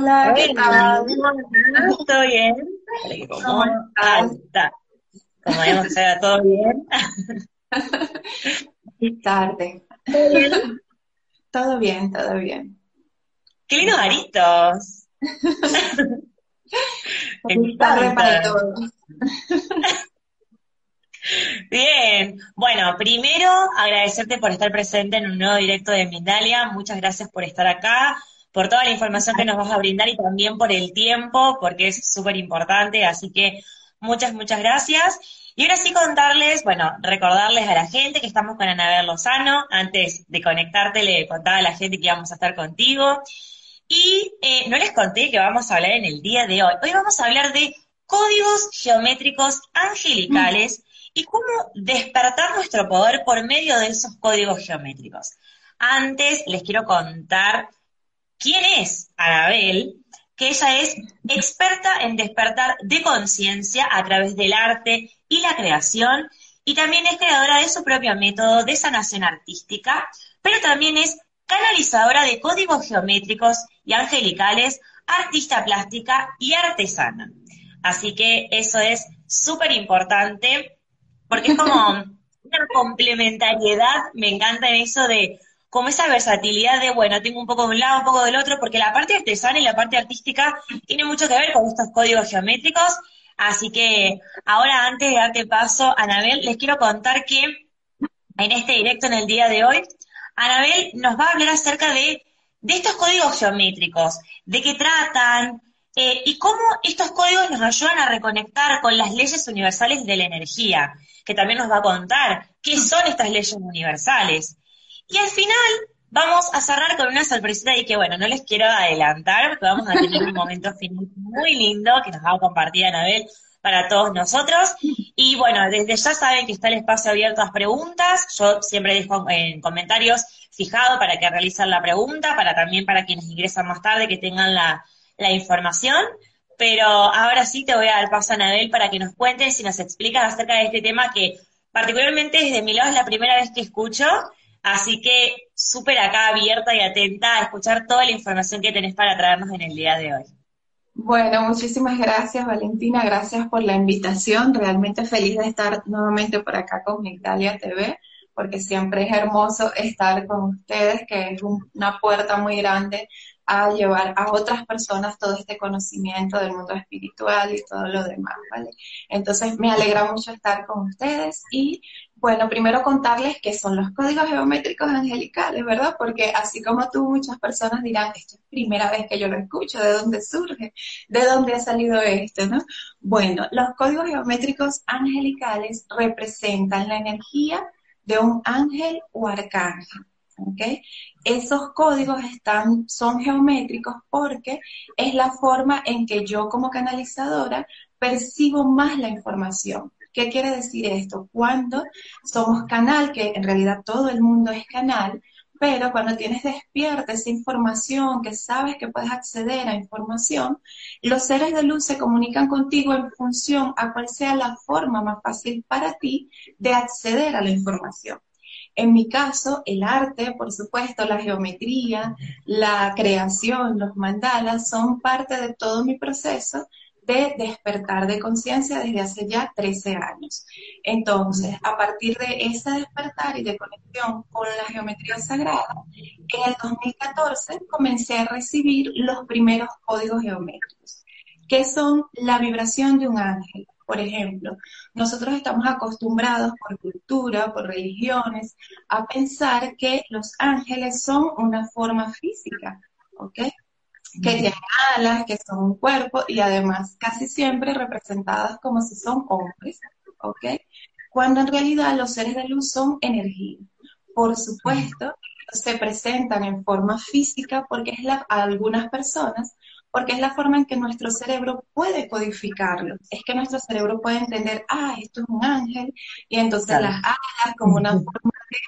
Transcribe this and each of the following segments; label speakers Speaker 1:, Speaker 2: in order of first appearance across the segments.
Speaker 1: Hola, ¿qué tal?
Speaker 2: ¿Todo bien? ¿Cómo estás? Como vemos que se todo bien.
Speaker 1: tarde.
Speaker 2: ¿Todo bien?
Speaker 1: Todo bien, todo bien.
Speaker 2: ¡Qué lindos aritos!
Speaker 1: Tarde para todos.
Speaker 2: Bien, bueno, primero agradecerte por estar presente en un nuevo directo de Mindalia. Muchas gracias por estar acá, por toda la información que nos vas a brindar y también por el tiempo, porque es súper importante. Así que muchas, muchas gracias. Y ahora sí contarles, bueno, recordarles a la gente que estamos con Anabel Lozano. Antes de conectarte le contaba a la gente que íbamos a estar contigo. Y eh, no les conté que vamos a hablar en el día de hoy. Hoy vamos a hablar de códigos geométricos angelicales y cómo despertar nuestro poder por medio de esos códigos geométricos. Antes les quiero contar quién es Anabel, que ella es experta en despertar de conciencia a través del arte y la creación, y también es creadora de su propio método de sanación artística, pero también es canalizadora de códigos geométricos y angelicales, artista plástica y artesana. Así que eso es súper importante porque es como una complementariedad, me encanta en eso de como esa versatilidad de, bueno, tengo un poco de un lado, un poco del otro, porque la parte artesana y la parte artística tiene mucho que ver con estos códigos geométricos. Así que ahora, antes de darte paso, Anabel, les quiero contar que en este directo en el día de hoy, Anabel nos va a hablar acerca de, de estos códigos geométricos, de qué tratan, eh, y cómo estos códigos nos ayudan a reconectar con las leyes universales de la energía, que también nos va a contar qué son estas leyes universales. Y al final vamos a cerrar con una sorpresita y que, bueno, no les quiero adelantar, porque vamos a tener un momento final muy lindo que nos va a compartir Anabel para todos nosotros. Y bueno, desde ya saben que está el espacio abierto a preguntas. Yo siempre dejo en comentarios fijado para que realicen la pregunta, para también para quienes ingresan más tarde que tengan la, la información, pero ahora sí te voy a dar paso a Anabel para que nos cuentes y nos explicas acerca de este tema que particularmente desde mi lado es la primera vez que escucho, así que súper acá abierta y atenta a escuchar toda la información que tenés para traernos en el día de hoy.
Speaker 1: Bueno, muchísimas gracias Valentina, gracias por la invitación, realmente feliz de estar nuevamente por acá con Migdalia TV, porque siempre es hermoso estar con ustedes, que es una puerta muy grande a llevar a otras personas todo este conocimiento del mundo espiritual y todo lo demás, ¿vale? Entonces me alegra mucho estar con ustedes y bueno, primero contarles qué son los códigos geométricos angelicales, ¿verdad? Porque así como tú, muchas personas dirán, esto es primera vez que yo lo escucho, ¿de dónde surge? ¿De dónde ha salido esto, no? Bueno, los códigos geométricos angelicales representan la energía de un ángel o arcángel. Esos códigos están, son geométricos porque es la forma en que yo como canalizadora percibo más la información. ¿Qué quiere decir esto? Cuando somos canal, que en realidad todo el mundo es canal, pero cuando tienes despierta esa información, que sabes que puedes acceder a información, los seres de luz se comunican contigo en función a cuál sea la forma más fácil para ti de acceder a la información. En mi caso, el arte, por supuesto, la geometría, la creación, los mandalas son parte de todo mi proceso de despertar de conciencia desde hace ya 13 años. Entonces, a partir de ese despertar y de conexión con la geometría sagrada, en el 2014 comencé a recibir los primeros códigos geométricos, que son la vibración de un ángel, por ejemplo, nosotros estamos acostumbrados por cultura, por religiones, a pensar que los ángeles son una forma física, ¿ok? Que tienen alas, que son un cuerpo y además casi siempre representadas como si son hombres, ¿ok? Cuando en realidad los seres de luz son energía. Por supuesto, se presentan en forma física porque es la, a algunas personas porque es la forma en que nuestro cerebro puede codificarlo. Es que nuestro cerebro puede entender, ah, esto es un ángel, y entonces las alas como una forma de,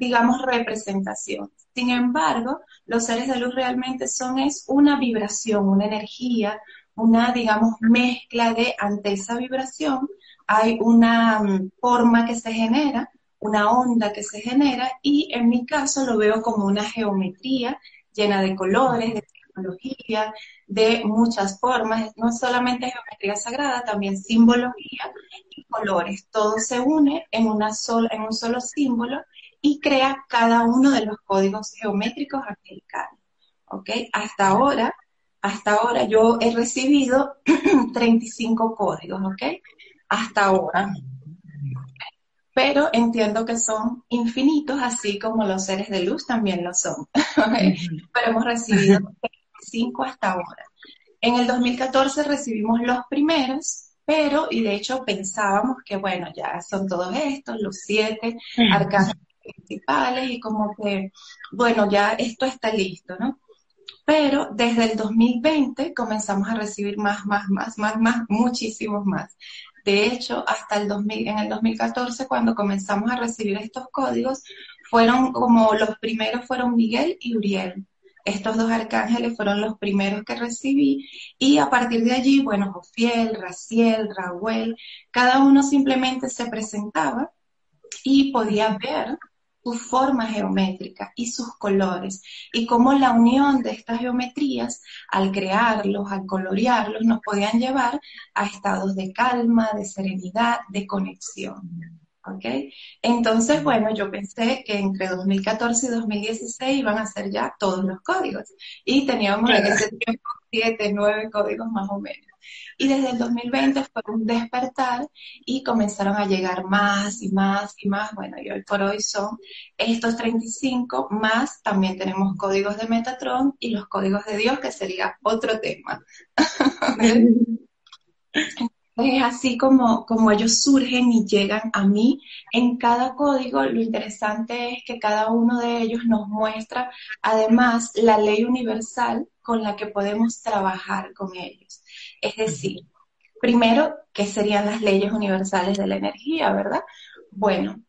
Speaker 1: digamos, representación. Sin embargo, los seres de luz realmente son es una vibración, una energía, una, digamos, mezcla de, ante esa vibración, hay una mm, forma que se genera, una onda que se genera, y en mi caso lo veo como una geometría llena de colores, de simbología, de muchas formas, no solamente geometría sagrada, también simbología y colores. Todo se une en, una sola, en un solo símbolo y crea cada uno de los códigos geométricos angelicales. ¿Ok? Hasta ahora, hasta ahora yo he recibido 35 códigos, ¿ok? Hasta ahora pero entiendo que son infinitos, así como los seres de luz también lo son. pero hemos recibido cinco hasta ahora. En el 2014 recibimos los primeros, pero, y de hecho pensábamos que, bueno, ya son todos estos, los siete arcanos principales, y como que, bueno, ya esto está listo, ¿no? Pero desde el 2020 comenzamos a recibir más, más, más, más, más, muchísimos más. De hecho, hasta el 2000, en el 2014, cuando comenzamos a recibir estos códigos, fueron como los primeros fueron Miguel y Uriel. Estos dos arcángeles fueron los primeros que recibí y a partir de allí, bueno, Jofiel, Raciel, Raúl, cada uno simplemente se presentaba y podía ver su forma geométrica y sus colores, y cómo la unión de estas geometrías, al crearlos, al colorearlos, nos podían llevar a estados de calma, de serenidad, de conexión. ¿Ok? Entonces, bueno, yo pensé que entre 2014 y 2016 iban a ser ya todos los códigos, y teníamos en ese tiempo siete, nueve códigos más o menos. Y desde el 2020 fue un despertar y comenzaron a llegar más y más y más. Bueno, y hoy por hoy son estos 35, más también tenemos códigos de Metatron y los códigos de Dios, que sería otro tema. es así como, como ellos surgen y llegan a mí. En cada código lo interesante es que cada uno de ellos nos muestra además la ley universal con la que podemos trabajar con ellos. Es decir, primero, ¿qué serían las leyes universales de la energía, verdad? Bueno,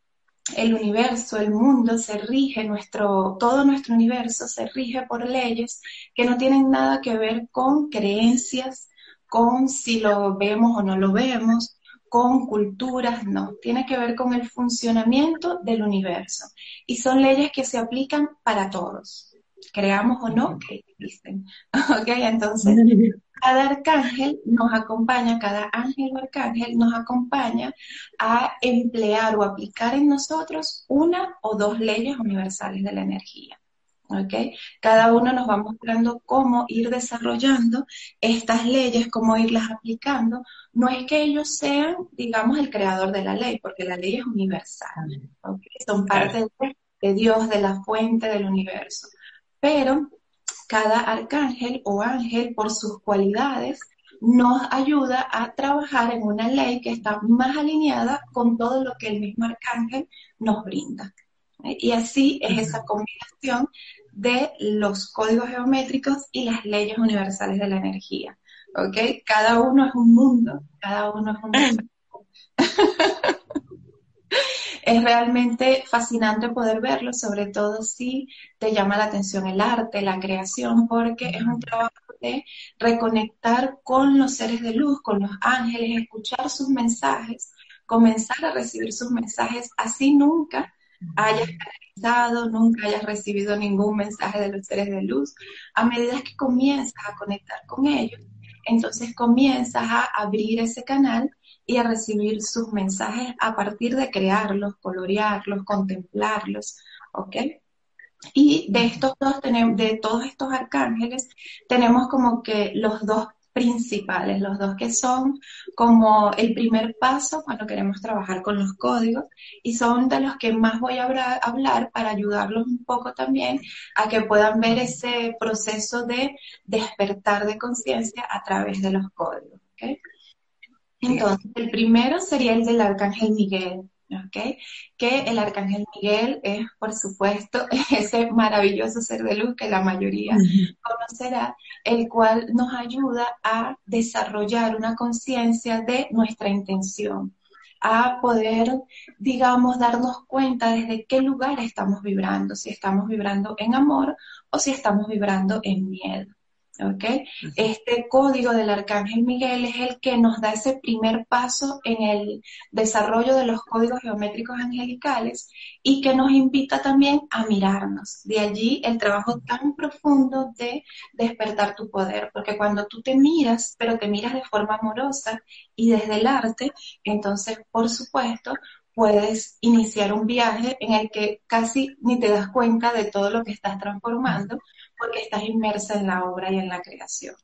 Speaker 1: el universo, el mundo se rige, nuestro, todo nuestro universo se rige por leyes que no tienen nada que ver con creencias, con si lo vemos o no lo vemos, con culturas, no, tiene que ver con el funcionamiento del universo. Y son leyes que se aplican para todos, creamos o no que existen. ¿Ok? Entonces, cada arcángel nos acompaña, cada ángel o arcángel nos acompaña a emplear o aplicar en nosotros una o dos leyes universales de la energía. Cada uno nos va mostrando cómo ir desarrollando estas leyes, cómo irlas aplicando. No es que ellos sean, digamos, el creador de la ley, porque la ley es universal. Son parte de Dios, de la fuente del universo. Pero cada arcángel o ángel, por sus cualidades, nos ayuda a trabajar en una ley que está más alineada con todo lo que el mismo arcángel nos brinda. Y así es esa combinación de los códigos geométricos y las leyes universales de la energía. ¿Ok? Cada uno es un mundo, cada uno es un mundo. es realmente fascinante poder verlo, sobre todo si te llama la atención el arte, la creación, porque es un trabajo de reconectar con los seres de luz, con los ángeles, escuchar sus mensajes, comenzar a recibir sus mensajes, así nunca hayas canalizado, nunca hayas recibido ningún mensaje de los seres de luz, a medida que comienzas a conectar con ellos, entonces comienzas a abrir ese canal y a recibir sus mensajes a partir de crearlos, colorearlos, contemplarlos, ¿ok? Y de estos dos, de todos estos arcángeles, tenemos como que los dos principales, los dos que son como el primer paso cuando queremos trabajar con los códigos y son de los que más voy a hablar para ayudarlos un poco también a que puedan ver ese proceso de despertar de conciencia a través de los códigos. ¿okay? Entonces, el primero sería el del Arcángel Miguel, ¿ok? Que el Arcángel Miguel es, por supuesto, ese maravilloso ser de luz que la mayoría conocerá, el cual nos ayuda a desarrollar una conciencia de nuestra intención, a poder, digamos, darnos cuenta desde qué lugar estamos vibrando, si estamos vibrando en amor o si estamos vibrando en miedo. Este código del Arcángel Miguel es el que nos da ese primer paso en el desarrollo de los códigos geométricos angelicales y que nos invita también a mirarnos. De allí el trabajo tan profundo de despertar tu poder, porque cuando tú te miras, pero te miras de forma amorosa y desde el arte, entonces, por supuesto, puedes iniciar un viaje en el que casi ni te das cuenta de todo lo que estás transformando porque estás inmersa en la obra y en la creación.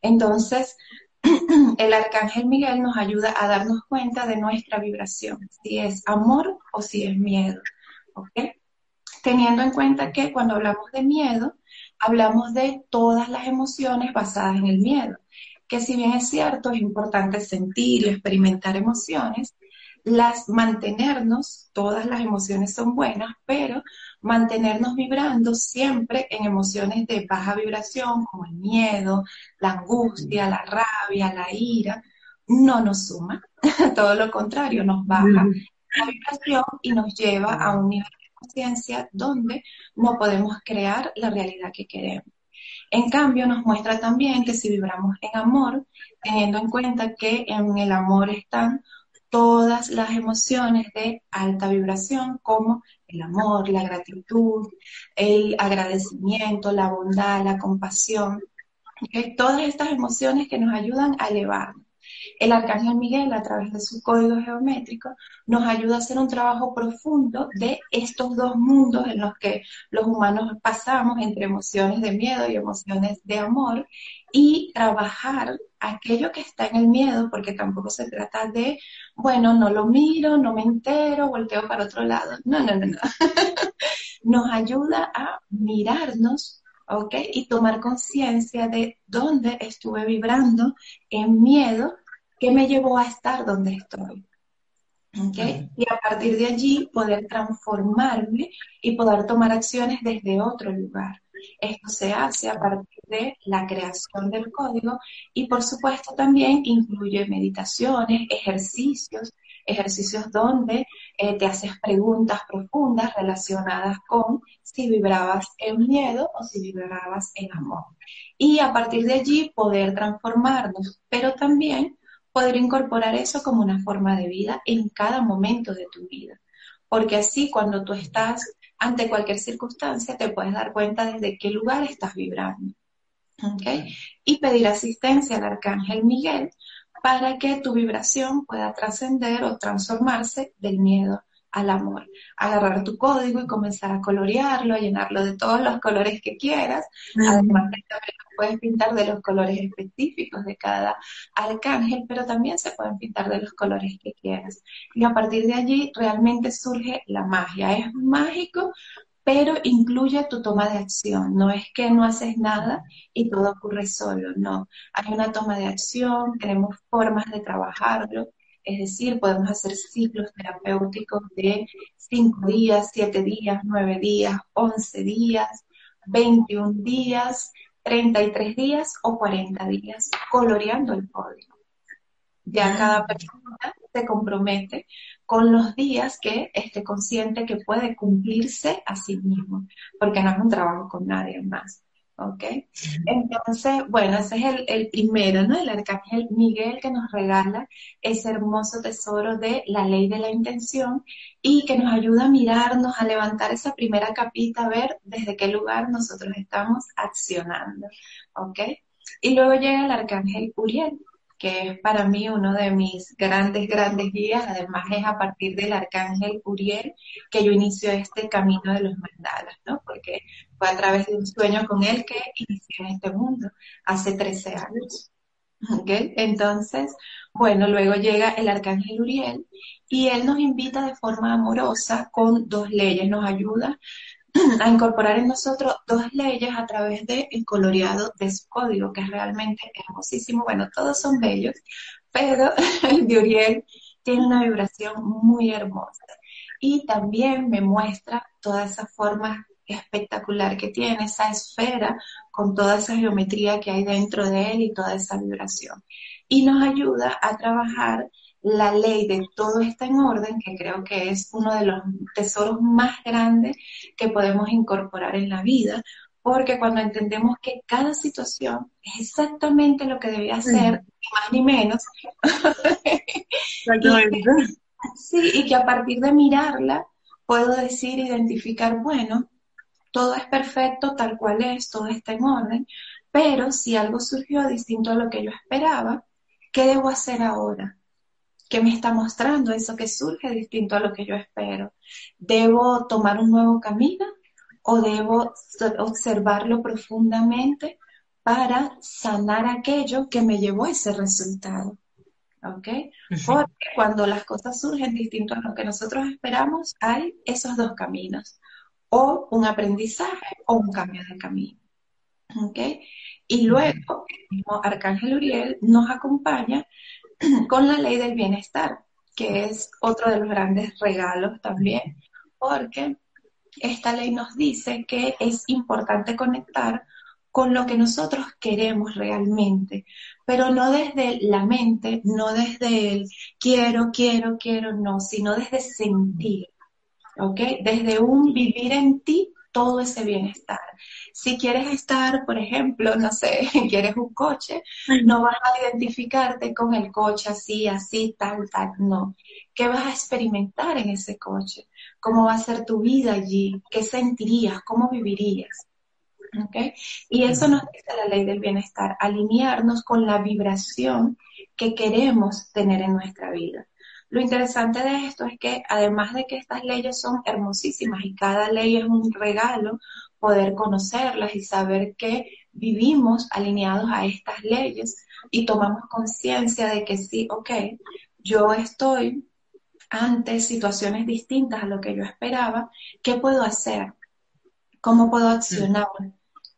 Speaker 1: Entonces, el arcángel Miguel nos ayuda a darnos cuenta de nuestra vibración, si es amor o si es miedo. Teniendo en cuenta que cuando hablamos de miedo, hablamos de todas las emociones basadas en el miedo, que si bien es cierto, es importante sentir y experimentar emociones, las mantenernos, todas las emociones son buenas, pero mantenernos vibrando siempre en emociones de baja vibración, como el miedo, la angustia, la rabia, la ira, no nos suma, todo lo contrario, nos baja la vibración y nos lleva a un nivel de conciencia donde no podemos crear la realidad que queremos. En cambio, nos muestra también que si vibramos en amor, teniendo en cuenta que en el amor están todas las emociones de alta vibración como el amor, la gratitud, el agradecimiento, la bondad, la compasión. Todas estas emociones que nos ayudan a elevarnos. El arcángel Miguel, a través de su código geométrico, nos ayuda a hacer un trabajo profundo de estos dos mundos en los que los humanos pasamos entre emociones de miedo y emociones de amor y trabajar aquello que está en el miedo, porque tampoco se trata de, bueno, no lo miro, no me entero, volteo para otro lado. No, no, no, no. Nos ayuda a mirarnos, ¿ok? Y tomar conciencia de dónde estuve vibrando en miedo que me llevó a estar donde estoy. ¿ok? Y a partir de allí poder transformarme y poder tomar acciones desde otro lugar. Esto se hace a partir de la creación del código y por supuesto también incluye meditaciones, ejercicios, ejercicios donde eh, te haces preguntas profundas relacionadas con si vibrabas en miedo o si vibrabas en amor. Y a partir de allí poder transformarnos, pero también poder incorporar eso como una forma de vida en cada momento de tu vida. Porque así cuando tú estás ante cualquier circunstancia te puedes dar cuenta desde qué lugar estás vibrando. Y pedir asistencia al arcángel Miguel para que tu vibración pueda trascender o transformarse del miedo al amor. Agarrar tu código y comenzar a colorearlo, a llenarlo de todos los colores que quieras. Además, también puedes pintar de los colores específicos de cada arcángel, pero también se pueden pintar de los colores que quieras. Y a partir de allí realmente surge la magia. Es mágico, pero incluye tu toma de acción. No es que no haces nada y todo ocurre solo, no. Hay una toma de acción, tenemos formas de trabajarlo es decir, podemos hacer ciclos terapéuticos de 5 días, 7 días, 9 días, 11 días, 21 días, 33 días o 40 días, coloreando el código. Ya cada persona se compromete con los días que esté consciente que puede cumplirse a sí mismo, porque no es un trabajo con nadie más. ¿Ok? Entonces, bueno, ese es el, el, primero, ¿no? El arcángel Miguel que nos regala ese hermoso tesoro de la ley de la intención y que nos ayuda a mirarnos, a levantar esa primera capita, a ver desde qué lugar nosotros estamos accionando, ¿ok? Y luego llega el arcángel Uriel, que es para mí uno de mis grandes, grandes guías. Además, es a partir del arcángel Uriel que yo inicio este camino de los mandalas, ¿no? Porque fue a través de un sueño con él que inicié en este mundo hace 13 años. ¿Okay? Entonces, bueno, luego llega el arcángel Uriel y él nos invita de forma amorosa con dos leyes, nos ayuda a incorporar en nosotros dos leyes a través del coloreado de su código, que es realmente hermosísimo. Bueno, todos son bellos, pero el de Uriel tiene una vibración muy hermosa. Y también me muestra toda esa forma espectacular que tiene, esa esfera con toda esa geometría que hay dentro de él y toda esa vibración. Y nos ayuda a trabajar la ley de todo está en orden, que creo que es uno de los tesoros más grandes que podemos incorporar en la vida, porque cuando entendemos que cada situación es exactamente lo que debía ser, ni más ni menos, sí, y que a partir de mirarla puedo decir, identificar, bueno, todo es perfecto tal cual es, todo está en orden, pero si algo surgió distinto a lo que yo esperaba, ¿qué debo hacer ahora? ¿Qué me está mostrando eso que surge distinto a lo que yo espero? ¿Debo tomar un nuevo camino o debo observarlo profundamente para sanar aquello que me llevó a ese resultado? ¿Ok? Porque cuando las cosas surgen distinto a lo que nosotros esperamos, hay esos dos caminos, o un aprendizaje o un cambio de camino. ¿Ok? Y luego el mismo Arcángel Uriel nos acompaña con la ley del bienestar, que es otro de los grandes regalos también, porque esta ley nos dice que es importante conectar con lo que nosotros queremos realmente, pero no desde la mente, no desde el quiero, quiero, quiero, no, sino desde sentir, ¿ok? Desde un vivir en ti todo ese bienestar. Si quieres estar, por ejemplo, no sé, quieres un coche, no vas a identificarte con el coche así, así, tal, tal, no. ¿Qué vas a experimentar en ese coche? ¿Cómo va a ser tu vida allí? ¿Qué sentirías? ¿Cómo vivirías? ¿Okay? Y eso nos dice la ley del bienestar, alinearnos con la vibración que queremos tener en nuestra vida. Lo interesante de esto es que además de que estas leyes son hermosísimas y cada ley es un regalo, poder conocerlas y saber que vivimos alineados a estas leyes y tomamos conciencia de que sí, ok, yo estoy ante situaciones distintas a lo que yo esperaba, ¿qué puedo hacer? ¿Cómo puedo accionar?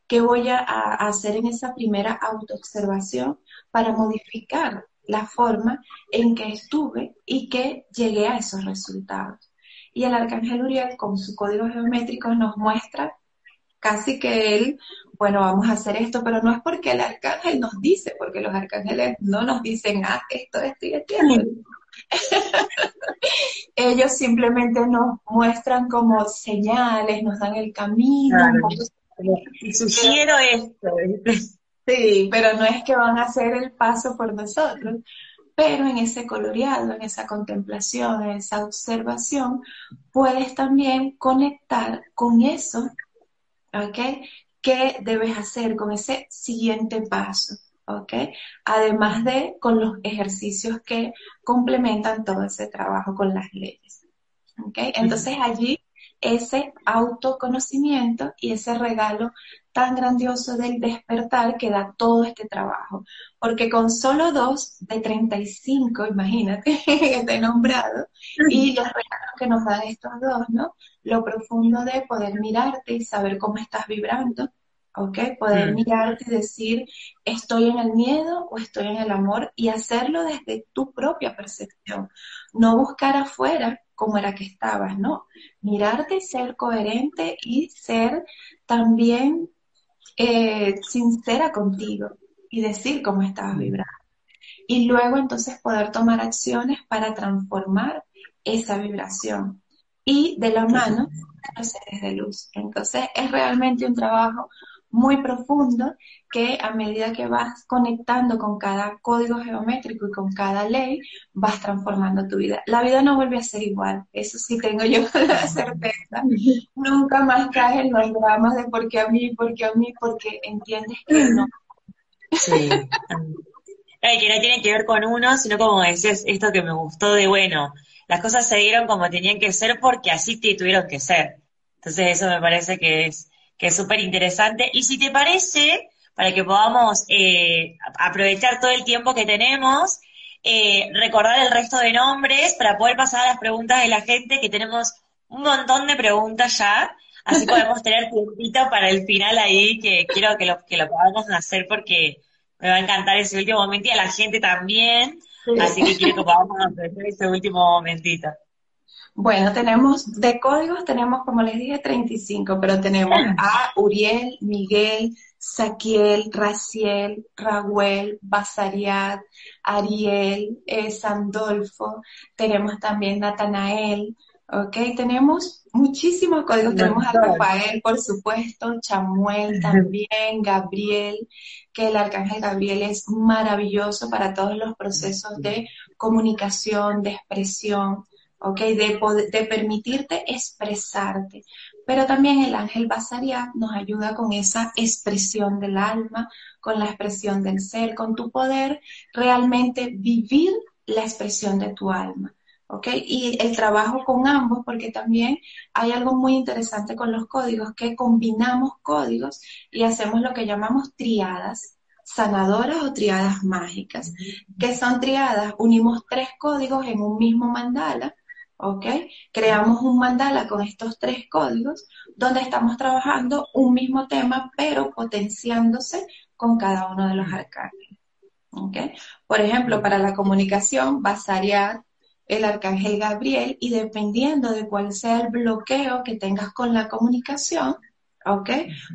Speaker 1: ¿Qué voy a, hacer en esa primera autoobservación para modificar la forma en que estuve y que llegué a esos resultados. Y el arcángel Uriel con su código geométrico nos muestra casi que él, bueno, vamos a hacer esto, pero no es porque el arcángel nos dice, porque los arcángeles no nos dicen, ah, esto, esto y esto. Ellos simplemente nos muestran como señales, nos dan el camino.
Speaker 2: sugiero esto.
Speaker 1: Sí, pero no es que van a hacer el paso por nosotros. Pero en ese coloreado, en esa contemplación, en esa observación, puedes también conectar con eso, ¿ok? ¿Qué debes hacer con ese siguiente paso? ¿ok? Además de con los ejercicios que complementan todo ese trabajo con las leyes, ¿ok? Entonces allí ese autoconocimiento y ese regalo tan grandioso del despertar que da todo este trabajo. Porque con solo dos de 35, imagínate, que te he nombrado, y los regalos que nos dan estos dos, ¿no? Lo profundo de poder mirarte y saber cómo estás vibrando, ¿ok? Poder mirarte y decir, estoy en el miedo o estoy en el amor y hacerlo desde tu propia percepción. No buscar afuera cómo era que estabas, ¿no? Mirarte, ser coherente y ser también eh, sincera contigo y decir cómo estabas vibrando. Y luego entonces poder tomar acciones para transformar esa vibración. Y de la mano los seres de luz. Entonces es realmente un trabajo muy profundo que a medida que vas conectando con cada código geométrico y con cada ley, vas transformando tu vida. La vida no vuelve a ser igual, eso sí tengo yo la certeza. Nunca más caes en los dramas de por qué a mí, por qué a mí, porque entiendes que no.
Speaker 2: Sí. que no tiene que ver con uno, sino como decías, esto que me gustó de, bueno, las cosas se dieron como tenían que ser porque así te tuvieron que ser. Entonces eso me parece que es que es súper interesante. Y si te parece, para que podamos eh, aprovechar todo el tiempo que tenemos, eh, recordar el resto de nombres para poder pasar a las preguntas de la gente, que tenemos un montón de preguntas ya, así podemos tener tiempito para el final ahí, que quiero que lo, que lo podamos hacer porque me va a encantar ese último momento y a la gente también, así que quiero que podamos hacer ese último momentito.
Speaker 1: Bueno, tenemos, de códigos tenemos, como les dije, 35, pero tenemos a Uriel, Miguel, Saquiel, Raciel, Raúl, Basariad, Ariel, eh, Sandolfo, tenemos también Natanael, ¿ok? Tenemos muchísimos códigos, tenemos a Rafael, por supuesto, Chamuel también, Gabriel, que el arcángel Gabriel es maravilloso para todos los procesos de comunicación, de expresión, ¿ok? De, de permitirte expresarte. Pero también el ángel Basariat nos ayuda con esa expresión del alma, con la expresión del ser, con tu poder realmente vivir la expresión de tu alma. ¿ok? Y el trabajo con ambos, porque también hay algo muy interesante con los códigos, que combinamos códigos y hacemos lo que llamamos triadas sanadoras o triadas mágicas, que son triadas, unimos tres códigos en un mismo mandala, ¿ok? Creamos un mandala con estos tres códigos donde estamos trabajando un mismo tema, pero potenciándose con cada uno de los arcángeles, ¿ok? Por ejemplo, para la comunicación, basaría el arcángel Gabriel y dependiendo de cuál sea el bloqueo que tengas con la comunicación, ¿ok?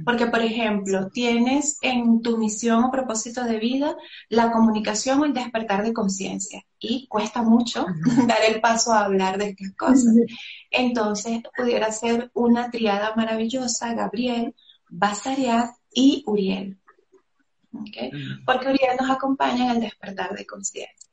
Speaker 1: Porque, por ejemplo, tienes en tu misión o propósito de vida la comunicación o el despertar de conciencia y cuesta mucho dar el paso a hablar de estas cosas. Entonces, pudiera ser una triada maravillosa, Gabriel, Basariat y Uriel. ¿ok? Porque Uriel nos acompaña en el despertar de conciencia.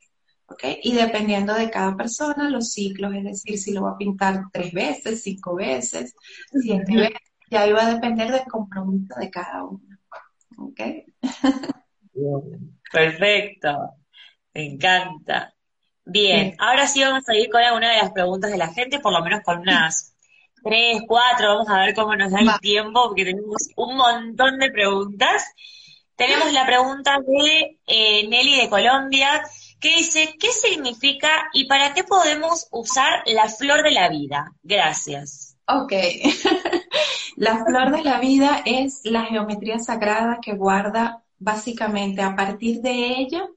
Speaker 1: Y dependiendo de cada persona, los ciclos, es decir, si lo va a pintar tres veces, cinco veces, siete veces, ya iba a depender del compromiso de cada uno. ¿Ok?
Speaker 2: Perfecto. Me encanta. Bien, ahora sí vamos a ir con alguna de las preguntas de la gente, por lo menos con unas tres, cuatro, vamos a ver cómo nos da el tiempo, porque tenemos un montón de preguntas. Tenemos la pregunta de eh, Nelly de Colombia, que dice, ¿qué significa y para qué podemos usar la flor de la vida? Gracias.
Speaker 1: Ok. la flor de la vida es la geometría sagrada que guarda básicamente a partir de ella,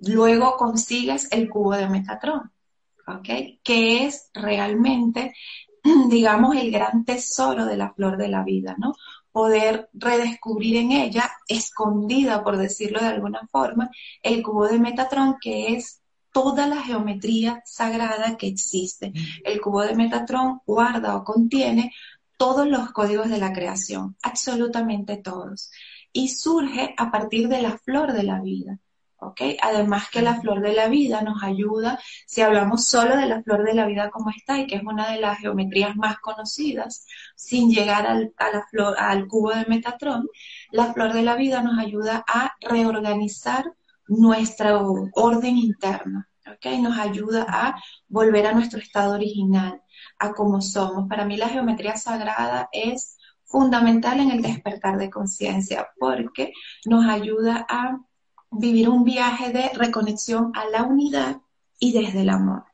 Speaker 1: luego consigues el cubo de Metatron. Que es realmente, digamos, el gran tesoro de la flor de la vida, ¿no? poder redescubrir en ella, escondida, por decirlo de alguna forma, el cubo de Metatron, que es toda la geometría sagrada que existe. El cubo de Metatron guarda o contiene todos los códigos de la creación, absolutamente todos. Y surge a partir de la flor de la vida. Además que la flor de la vida nos ayuda, si hablamos solo de la flor de la vida como está y que es una de las geometrías más conocidas, sin llegar al, a la flor, al cubo de Metatron, la flor de la vida nos ayuda a reorganizar nuestro orden interno, Nos ayuda a volver a nuestro estado original, a como somos. Para mí la geometría sagrada es fundamental en el despertar de conciencia porque nos ayuda a vivir un viaje de reconexión a la unidad y desde el amor.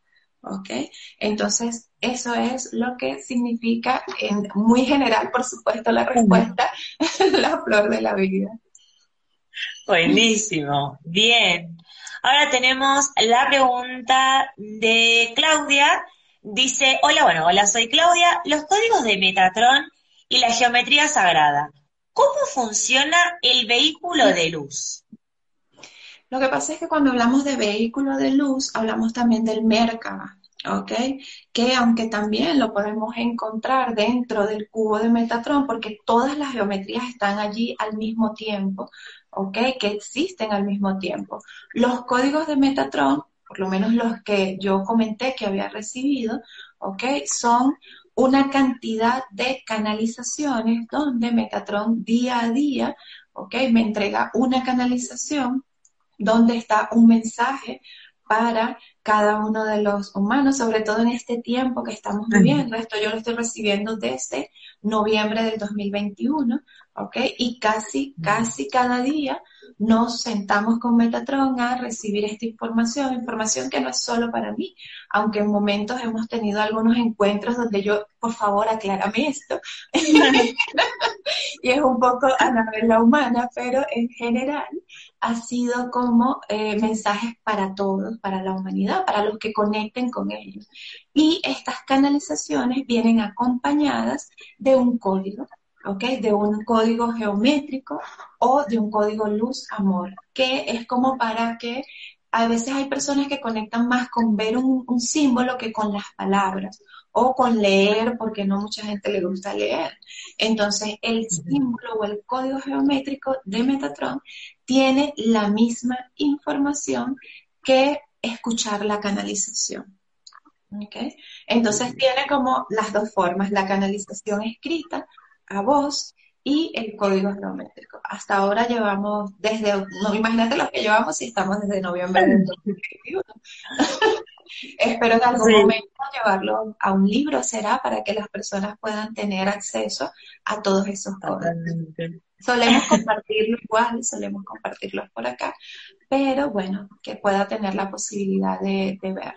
Speaker 1: ¿Ok? Entonces, eso es lo que significa, en muy general, por supuesto, la respuesta, la flor de la vida.
Speaker 2: Buenísimo, bien. Ahora tenemos la pregunta de Claudia. Dice, hola, bueno, hola, soy Claudia. Los códigos de Metatron y la geometría sagrada. ¿Cómo funciona el vehículo de luz?
Speaker 1: Lo que pasa es que cuando hablamos de vehículo de luz, hablamos también del Merkaba, ¿ok? Que aunque también lo podemos encontrar dentro del cubo de Metatron, porque todas las geometrías están allí al mismo tiempo, ¿ok? Que existen al mismo tiempo. Los códigos de Metatron, por lo menos los que yo comenté que había recibido, ¿ok? Son una cantidad de canalizaciones donde Metatron día a día, ¿ok? Me entrega una canalización donde está un mensaje para cada uno de los humanos, sobre todo en este tiempo que estamos viviendo. Esto yo lo estoy recibiendo desde noviembre del 2021, ¿ok? Y casi, casi cada día nos sentamos con Metatron a recibir esta información, información que no es solo para mí, aunque en momentos hemos tenido algunos encuentros donde yo, por favor, aclárame esto. y es un poco a la humana, pero en general ha sido como eh, mensajes para todos, para la humanidad, para los que conecten con ellos. Y estas canalizaciones vienen acompañadas de un código, ¿ok? De un código geométrico o de un código luz-amor, que es como para que a veces hay personas que conectan más con ver un, símbolo que con las palabras o con leer, porque no mucha gente le gusta leer. Entonces, el símbolo o el código geométrico de Metatron tiene la misma información que escuchar la canalización. ¿Okay? Entonces tiene como las dos formas, la canalización escrita a voz y el código geométrico. Hasta ahora llevamos desde, no imagínate lo que llevamos si estamos desde noviembre de 2021. Espero en algún momento llevarlo a un libro, será, para que las personas puedan tener acceso a todos esos códigos. Solemos compartirlo igual, solemos compartirlos por acá, pero bueno, que pueda tener la posibilidad de, de verlo.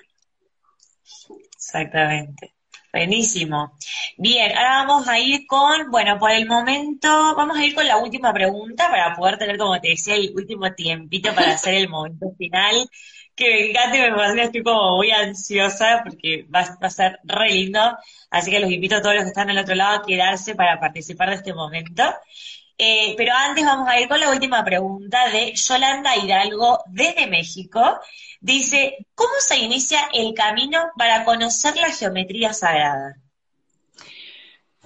Speaker 2: Exactamente. Buenísimo. Bien, ahora vamos a ir con, bueno, por el momento, vamos a ir con la última pregunta para poder tener, como te decía, el último tiempito para hacer el momento final. Que me encanta y me parece, estoy como muy ansiosa porque va, a ser re lindo. Así que los invito a todos los que están al otro lado a quedarse para participar de este momento. Eh, pero antes vamos a ir con la última pregunta de Yolanda Hidalgo desde México. Dice, ¿cómo se inicia el camino para conocer la geometría sagrada?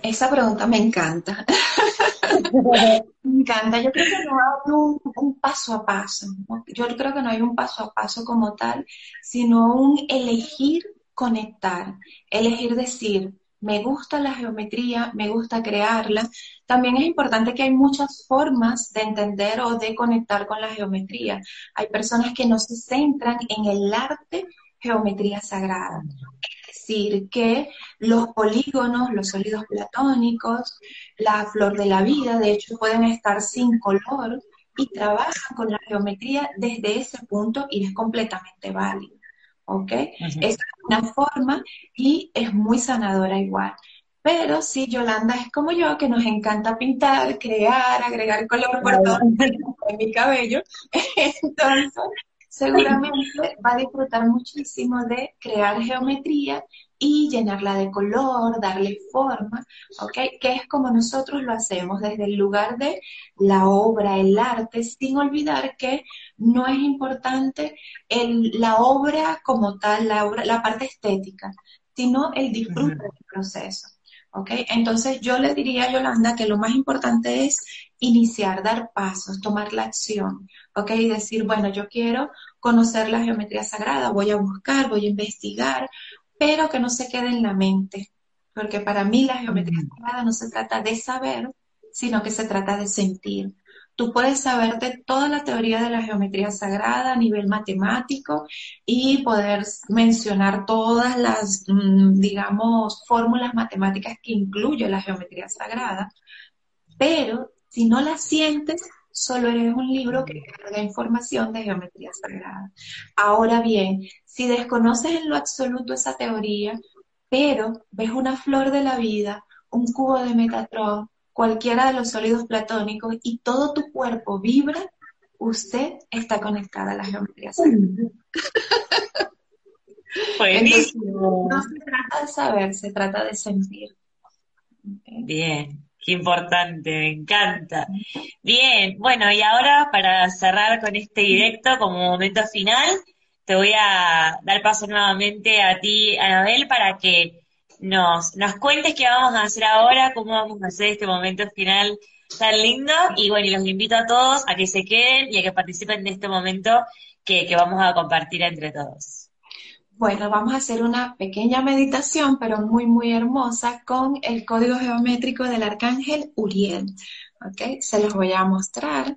Speaker 1: Esa pregunta me encanta. me encanta. Yo creo que no hay un, paso a paso. Yo creo que no hay un paso a paso como tal, sino un elegir conectar, elegir decir, me gusta la geometría, me gusta crearla. También es importante que hay muchas formas de entender o de conectar con la geometría. Hay personas que no se centran en el arte geometría sagrada. Es decir, que los polígonos, los sólidos platónicos, la flor de la vida, de hecho, pueden estar sin color y trabajan con la geometría desde ese punto y es completamente válido. ¿ok? Es una forma y es muy sanadora igual. Pero sí, Yolanda es como yo, que nos encanta pintar, crear, agregar color por todo en mi cabello. Entonces, seguramente va a disfrutar muchísimo de crear geometría y llenarla de color, darle forma, ¿ok? Que es como nosotros lo hacemos desde el lugar de la obra, el arte, sin olvidar que no es importante el, la obra como tal, la, obra, la parte estética, sino el disfrute del proceso. ¿Ok? Entonces yo le diría a Yolanda que lo más importante es iniciar, dar pasos, tomar la acción, ¿ok? Y decir, bueno, yo quiero conocer la geometría sagrada, voy a buscar, voy a investigar, pero que no se quede en la mente, porque para mí la geometría sagrada no se trata de saber, sino que se trata de sentir. Tú puedes saberte toda la teoría de la geometría sagrada a nivel matemático y poder mencionar todas las, mm, digamos, fórmulas matemáticas que incluye la geometría sagrada, pero si no la sientes, solo eres un libro que carga información de geometría sagrada. Ahora bien, si desconoces en lo absoluto esa teoría, pero ves una flor de la vida, un cubo de Metatron, cualquiera de los sólidos platónicos y todo tu cuerpo vibra, usted está conectada a la geometría sagrada.
Speaker 2: Buenísimo.
Speaker 1: no se trata de saber, se trata de sentir.
Speaker 2: Bien. Qué importante, me encanta. Bien, bueno, y ahora para cerrar con este directo como momento final, te voy a dar paso nuevamente a ti, Anabel, para que nos, nos cuentes qué vamos a hacer ahora, cómo vamos a hacer este momento final tan lindo. Y bueno, y los invito a todos a que se queden y a que participen de este momento que, que vamos a compartir entre todos.
Speaker 1: Bueno, vamos a hacer una pequeña meditación, pero muy, muy hermosa, con el código geométrico del arcángel Uriel. ¿Ok? Se los voy a mostrar.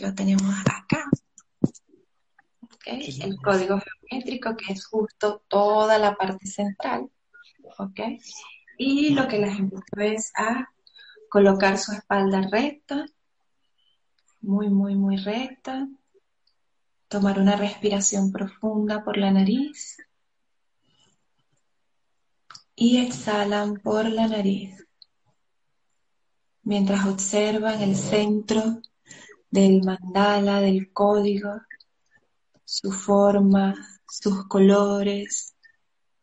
Speaker 1: Lo tenemos acá. ¿Ok? El código geométrico, que es justo toda la parte central. Y lo que les invito es a colocar su espalda recta. Muy, muy, muy recta Tomar una respiración profunda por la nariz y exhalan por la nariz mientras observan el centro del mandala, del código, su forma, sus colores,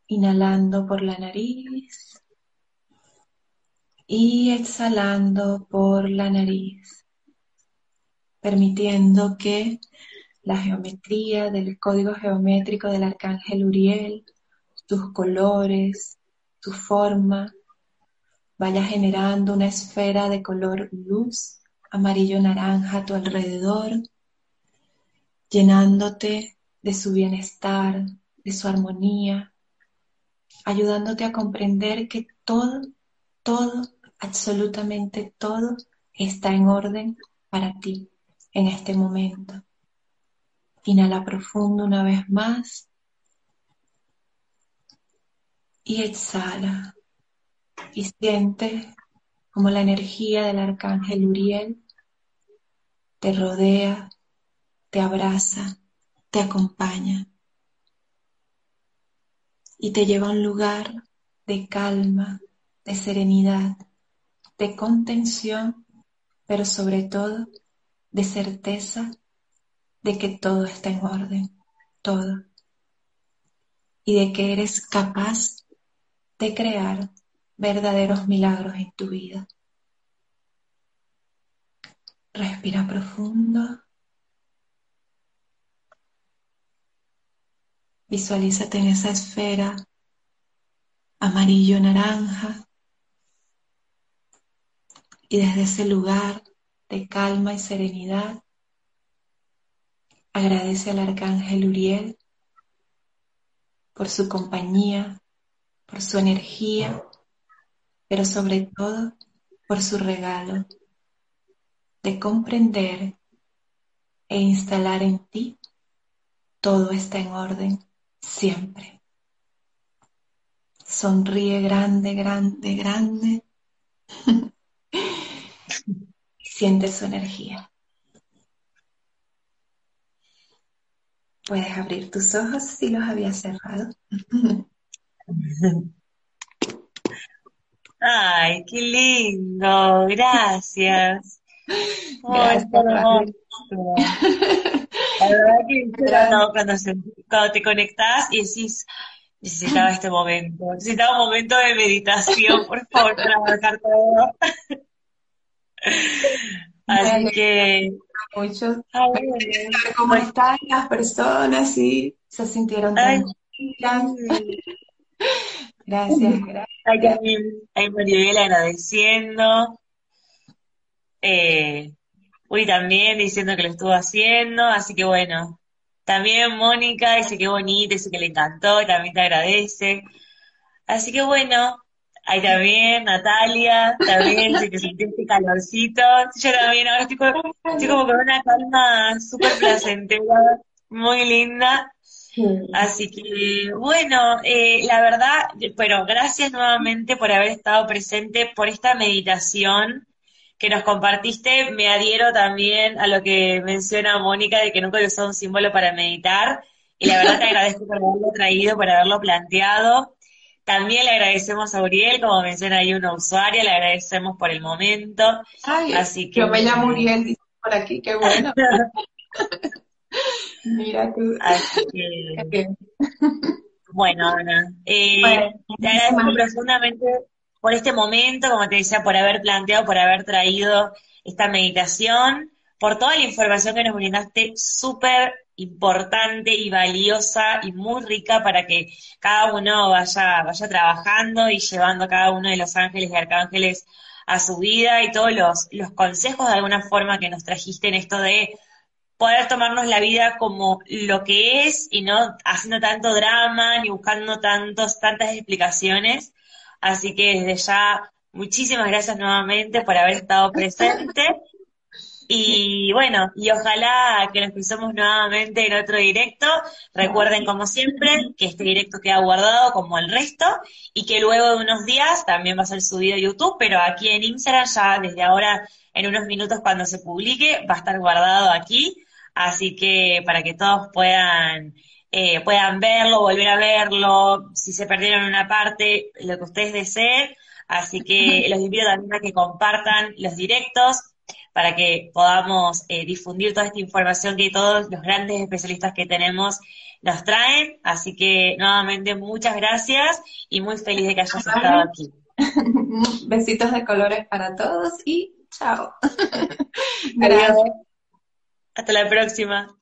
Speaker 1: inhalando por la nariz y exhalando por la nariz, permitiendo que la geometría del código geométrico del arcángel Uriel, tus colores, tu forma, vaya generando una esfera de color luz, amarillo naranja a tu alrededor, llenándote de su bienestar, de su armonía, ayudándote a comprender que todo, todo, absolutamente todo está en orden para ti en este momento. Inhala profundo una vez más y exhala y siente como la energía del arcángel Uriel te rodea, te abraza, te acompaña y te lleva a un lugar de calma, de serenidad, de contención, pero sobre todo de certeza de que todo está en orden, todo, y de que eres capaz de crear verdaderos milagros en tu vida. Respira profundo. Visualízate en esa esfera amarillo-naranja y desde ese lugar de calma y serenidad, agradece al arcángel Uriel por su compañía, por su energía pero sobre todo por su regalo de comprender e instalar en ti todo está en orden siempre. Sonríe grande, grande, grande. Siente su energía. Puedes abrir tus ojos si los había cerrado.
Speaker 2: Ay, qué lindo, gracias. Gracias. La verdad que cuando, cuando te conectás y decís, necesitaba este momento, necesitaba un momento de meditación, por favor, para marcar todo. Así que...
Speaker 1: Mucho. ¿Cómo están las personas? y se sintieron tranquilas. Gracias, gracias.
Speaker 2: Hay Maribel agradeciendo. Eh, Uri también diciendo que lo estuvo haciendo, así que bueno. También Mónica dice que bonito, dice que le encantó, también te agradece. Así que bueno, hay también Natalia, también dice que sintió este calorcito. Yo también, ahora estoy, estoy como con una calma súper placentera, muy linda. Así que, bueno, eh, la verdad, bueno, gracias nuevamente por haber estado presente, por esta meditación que nos compartiste. Me adhiero también a lo que menciona Mónica de que nunca he usado un símbolo para meditar. Y la verdad te agradezco por haberlo traído, por haberlo planteado. También le agradecemos a Uriel, como menciona ahí una usuaria, le agradecemos por el momento.
Speaker 1: Así que, yo me llamo Uriel, dice por aquí, qué bueno. Mira tú.
Speaker 2: bueno, Ana, eh, te agradezco profundamente por este momento, como te decía, por haber planteado, por haber traído esta meditación, por toda la información que nos brindaste, súper importante y valiosa y muy rica para que cada uno vaya, vaya trabajando y llevando a cada uno de los ángeles y arcángeles a su vida y todos los, los consejos de alguna forma que nos trajiste en esto de poder tomarnos la vida como lo que es y no haciendo tanto drama ni buscando tantos, tantas explicaciones. Así que desde ya, muchísimas gracias nuevamente por haber estado presente. Y bueno, y ojalá que nos cruzamos nuevamente en otro directo. Recuerden, como siempre, que este directo queda guardado como el resto y que luego de unos días también va a ser subido a YouTube, pero aquí en Instagram ya desde ahora, en unos minutos cuando se publique, va a estar guardado aquí Así que para que todos puedan, eh, puedan verlo, volver a verlo, si se perdieron una parte, lo que ustedes deseen. Así que los invito también a que compartan los directos para que podamos eh, difundir toda esta información que todos los grandes especialistas que tenemos nos traen. Así que nuevamente muchas gracias y muy feliz de que hayas estado aquí.
Speaker 1: Besitos de colores para todos y chao. Gracias.
Speaker 2: Hasta la próxima.